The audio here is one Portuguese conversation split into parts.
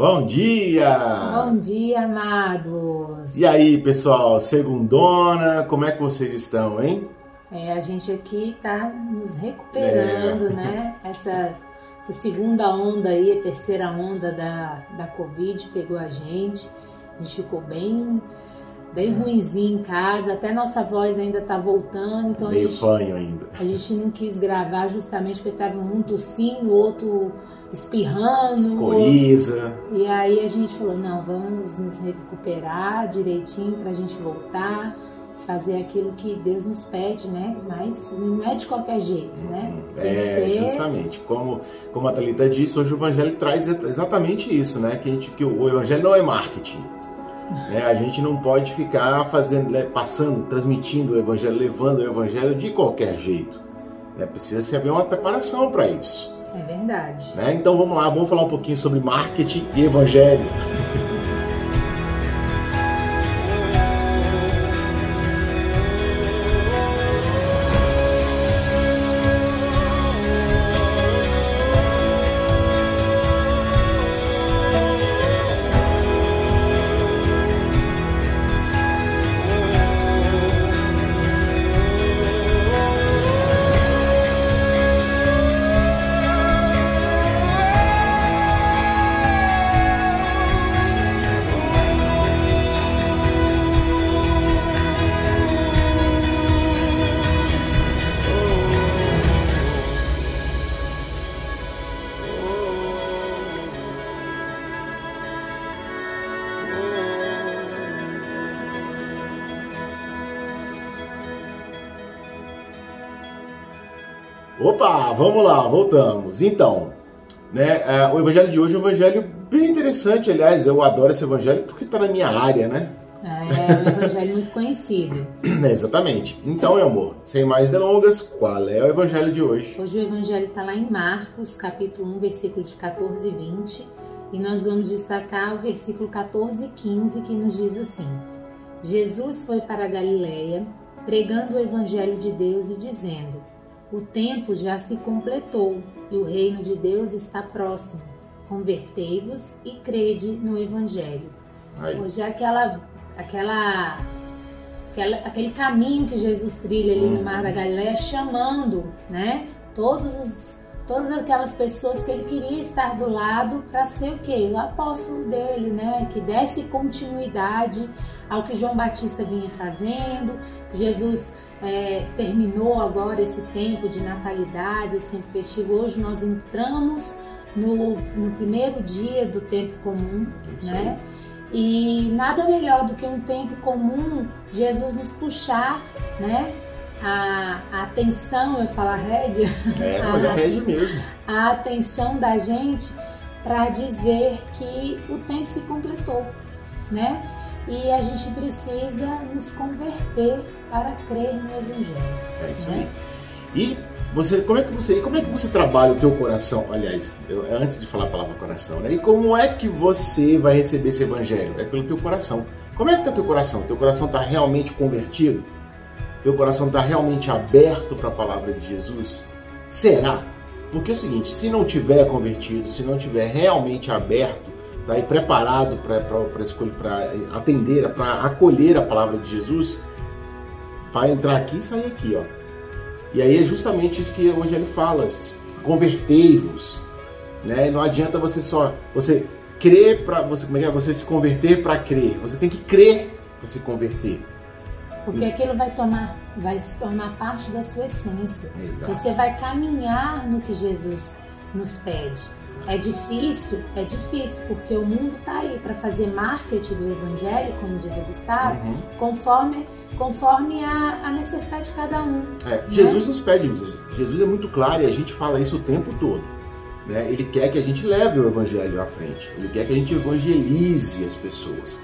Bom dia! Bom dia, amados! E aí, pessoal, segundona, como é que vocês estão, hein? É, a gente aqui tá nos recuperando, é. né? Essa, essa, segunda onda aí, a terceira onda da, da Covid pegou a gente. A gente ficou bem bem ruimzinho em casa, até nossa voz ainda tá voltando, então Meio a gente, fanho ainda. a gente não quis gravar justamente porque tava um tossindo, o outro espirrando. Coriza. E aí a gente falou, não, vamos nos recuperar direitinho pra gente voltar, fazer aquilo que Deus nos pede, né? Mas não é de qualquer jeito, né? Tem é, ser... justamente. Como, como a Thalita disse, hoje o Evangelho traz exatamente isso, né? Que, a gente, que o Evangelho não é marketing. Né? A gente não pode ficar fazendo, né, passando, transmitindo o Evangelho, levando o Evangelho de qualquer jeito. Né? Precisa se haver uma preparação para isso. É verdade. Né? Então vamos lá, vamos falar um pouquinho sobre marketing e evangelho. Opa, vamos lá, voltamos. Então, né, é, o evangelho de hoje é um evangelho bem interessante, aliás, eu adoro esse evangelho porque está na minha área, né? É, é um evangelho muito conhecido. É, exatamente. Então, meu amor, sem mais delongas, qual é o evangelho de hoje? Hoje o evangelho está lá em Marcos, capítulo 1, versículo de 14 e 20, e nós vamos destacar o versículo 14 e 15, que nos diz assim: Jesus foi para a Galiléia, pregando o evangelho de Deus e dizendo: o tempo já se completou e o reino de Deus está próximo. Convertei-vos e crede no Evangelho. Aí. Hoje é aquela, aquela, aquela, aquele caminho que Jesus trilha ali hum. no Mar da Galileia, chamando, né? Todos os, todas aquelas pessoas que ele queria estar do lado para ser o quê? O apóstolo dele, né? Que desse continuidade ao que João Batista vinha fazendo. Jesus é, terminou agora esse tempo de natalidade, esse tempo festivo. Hoje nós entramos no, no primeiro dia do tempo comum, né? E nada melhor do que um tempo comum, Jesus nos puxar, né? A, a atenção, eu falo a rédea. É, mas a, rédea mesmo. A atenção da gente para dizer que o tempo se completou, né? e a gente precisa nos converter para crer no Evangelho. É isso né? aí. E você, como é que você, como é que você trabalha o teu coração? Aliás, eu, antes de falar a palavra coração, né? E como é que você vai receber esse Evangelho? É pelo teu coração. Como é que está teu coração? Teu coração está realmente convertido? Teu coração está realmente aberto para a palavra de Jesus? Será? Porque é o seguinte, se não tiver convertido, se não tiver realmente aberto tá aí preparado para atender, para acolher a palavra de Jesus, vai entrar aqui e sair aqui, ó. E aí é justamente isso que o Evangelho fala: convertei-vos, né? Não adianta você só você crer para você, como é que é? Você se converter para crer. Você tem que crer para se converter. Porque aquilo vai tomar, vai se tornar parte da sua essência. Exato. Você vai caminhar no que Jesus nos pede. É difícil, é difícil, porque o mundo está aí para fazer marketing do evangelho, como diz o Gustavo, uhum. conforme, conforme a, a, necessidade de cada um. É, né? Jesus nos pede, Jesus é muito claro e a gente fala isso o tempo todo. Né? Ele quer que a gente leve o evangelho à frente, ele quer que a gente evangelize as pessoas.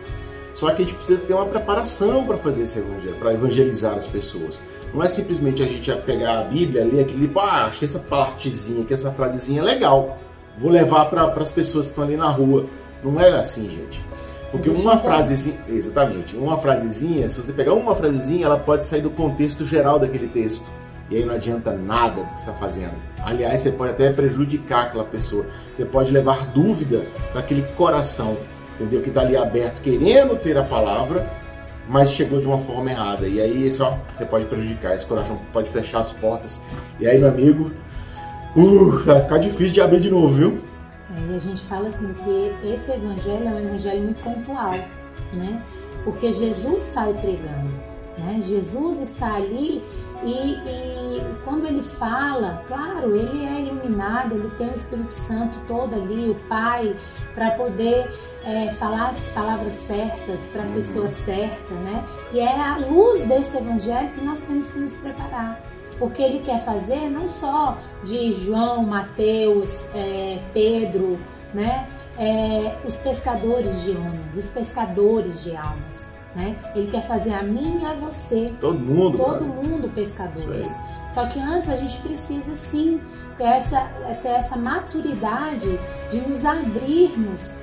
Só que a gente precisa ter uma preparação para fazer esse evangelho, para evangelizar as pessoas. Não é simplesmente a gente pegar a Bíblia, ler aquele, ah, achei essa partezinha, que essa frasezinha é legal vou levar para as pessoas que estão ali na rua. Não é assim, gente. Porque uma frasezinha, exatamente, uma frasezinha, se você pegar uma frasezinha, ela pode sair do contexto geral daquele texto. E aí não adianta nada do que você está fazendo. Aliás, você pode até prejudicar aquela pessoa. Você pode levar dúvida para aquele coração, entendeu? Que está ali aberto, querendo ter a palavra, mas chegou de uma forma errada. E aí só você pode prejudicar, esse coração pode fechar as portas. E aí, meu amigo, uh, vai ficar difícil de abrir de novo, viu? É, e a gente fala assim que esse evangelho é um evangelho muito pontual, né? Porque Jesus sai pregando, né? Jesus está ali e, e, quando ele fala, claro, ele é iluminado, ele tem o Espírito Santo todo ali, o Pai, para poder é, falar as palavras certas para a pessoa certa, né? E é à luz desse evangelho que nós temos que nos preparar. Porque ele quer fazer não só de João, Mateus, é, Pedro, né? É, os pescadores de homens, os pescadores de almas né? Ele quer fazer a mim e a você. Todo mundo. Todo cara. mundo pescadores. Só que antes a gente precisa sim ter essa, ter essa maturidade de nos abrirmos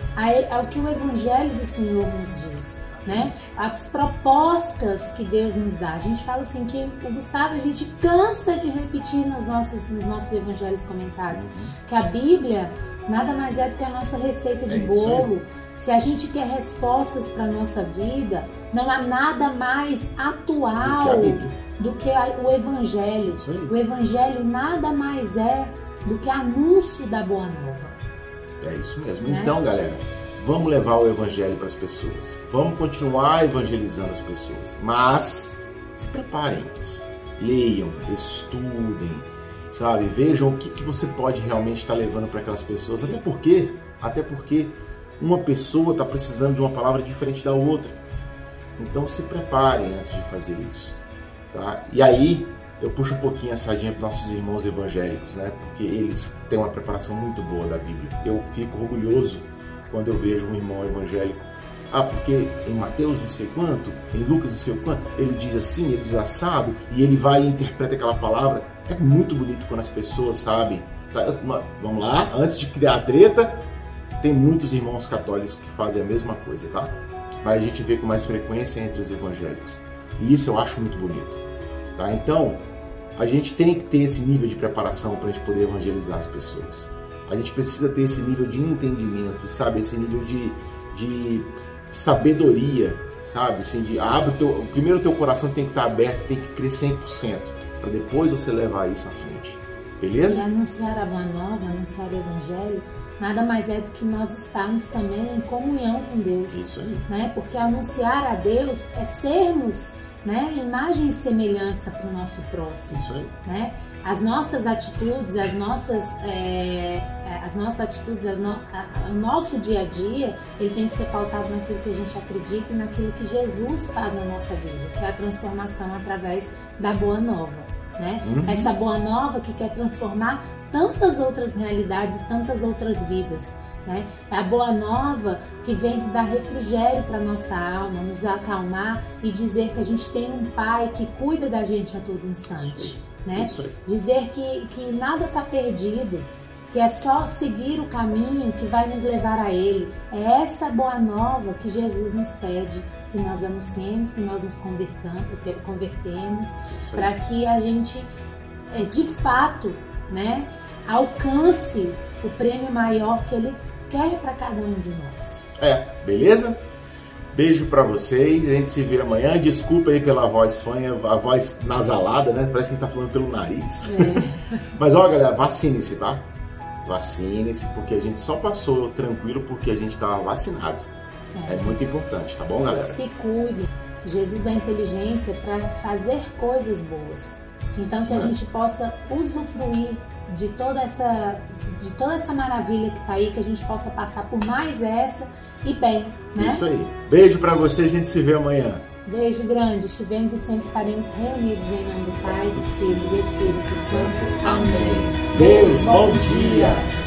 ao que o Evangelho do Senhor nos diz. Né? As propostas que Deus nos dá. A gente fala assim que o Gustavo a gente cansa de repetir nos nossos, nos nossos evangelhos comentados uhum. que a Bíblia nada mais é do que a nossa receita de é bolo. Se a gente quer respostas para nossa vida, não há nada mais atual do que, o Evangelho. O Evangelho nada mais é do que anúncio da Boa Nova. É isso mesmo. Né? Então, galera, vamos levar o Evangelho para as pessoas. Vamos continuar evangelizando as pessoas. Mas se preparem antes. Leiam, estudem, sabe? Vejam o que, que você pode realmente estar levando para aquelas pessoas. Até porque, até porque uma pessoa está precisando de uma palavra diferente da outra. Então se preparem antes de fazer isso. Tá? E aí eu puxo um pouquinho a sardinha para nossos irmãos evangélicos, né? porque eles têm uma preparação muito boa da Bíblia. Eu fico orgulhoso quando eu vejo um irmão evangélico. Ah, porque em Mateus não sei quanto, em Lucas não sei quanto, ele diz assim, ele diz assado, e ele vai e interpreta aquela palavra. É muito bonito quando as pessoas sabem. Tá? Vamos lá, antes de criar treta, tem muitos irmãos católicos que fazem a mesma coisa, tá? mas a gente vê com mais frequência entre os evangélicos. E isso eu acho muito bonito. Tá? Então, a gente tem que ter esse nível de preparação para a gente poder evangelizar as pessoas. A gente precisa ter esse nível de entendimento, sabe? Esse nível de, de sabedoria, sabe? Assim, de abre teu, primeiro o teu coração tem que estar aberto, tem que crescer 100%, para depois você levar isso à frente. Beleza? E anunciar a boa nova, anunciar o evangelho, nada mais é do que nós estarmos também em comunhão com Deus. Isso aí. Né? Porque anunciar a Deus é sermos né, imagem e semelhança para o nosso próximo. Isso aí. Né? As nossas atitudes, as nossas, é, as nossas atitudes, as no, a, o nosso dia a dia, ele tem que ser pautado naquilo que a gente acredita e naquilo que Jesus faz na nossa vida, que é a transformação através da boa nova. Né? Uhum. Essa boa nova que quer transformar tantas outras realidades e tantas outras vidas. Né? É a boa nova que vem dar refrigério para nossa alma, nos acalmar e dizer que a gente tem um Pai que cuida da gente a todo instante. Né? Dizer que, que nada está perdido, que é só seguir o caminho que vai nos levar a Ele. É essa boa nova que Jesus nos pede que nós anunciemos, que nós nos convertamos, que convertemos, para que a gente, é, de fato, né, alcance o prêmio maior que Ele quer para cada um de nós. É, beleza? Beijo para vocês, a gente se vê amanhã. Desculpa aí pela voz fanha, a voz nasalada, né? Parece que a gente tá falando pelo nariz. É. Mas ó, galera, vacine-se, tá? Vacine-se, porque a gente só passou tranquilo porque a gente tava vacinado. É. é muito importante, tá bom, galera? Se cuide. Jesus dá inteligência para fazer coisas boas. Então Sim, que a gente possa usufruir de toda essa de toda essa maravilha que tá aí, que a gente possa passar por mais essa e bem, né? Isso aí. Beijo para você, a gente se vê amanhã. Beijo grande, estivemos e sempre estaremos reunidos em nome do Pai, do Filho e do Espírito Santo. Amém. Deus, bom dia.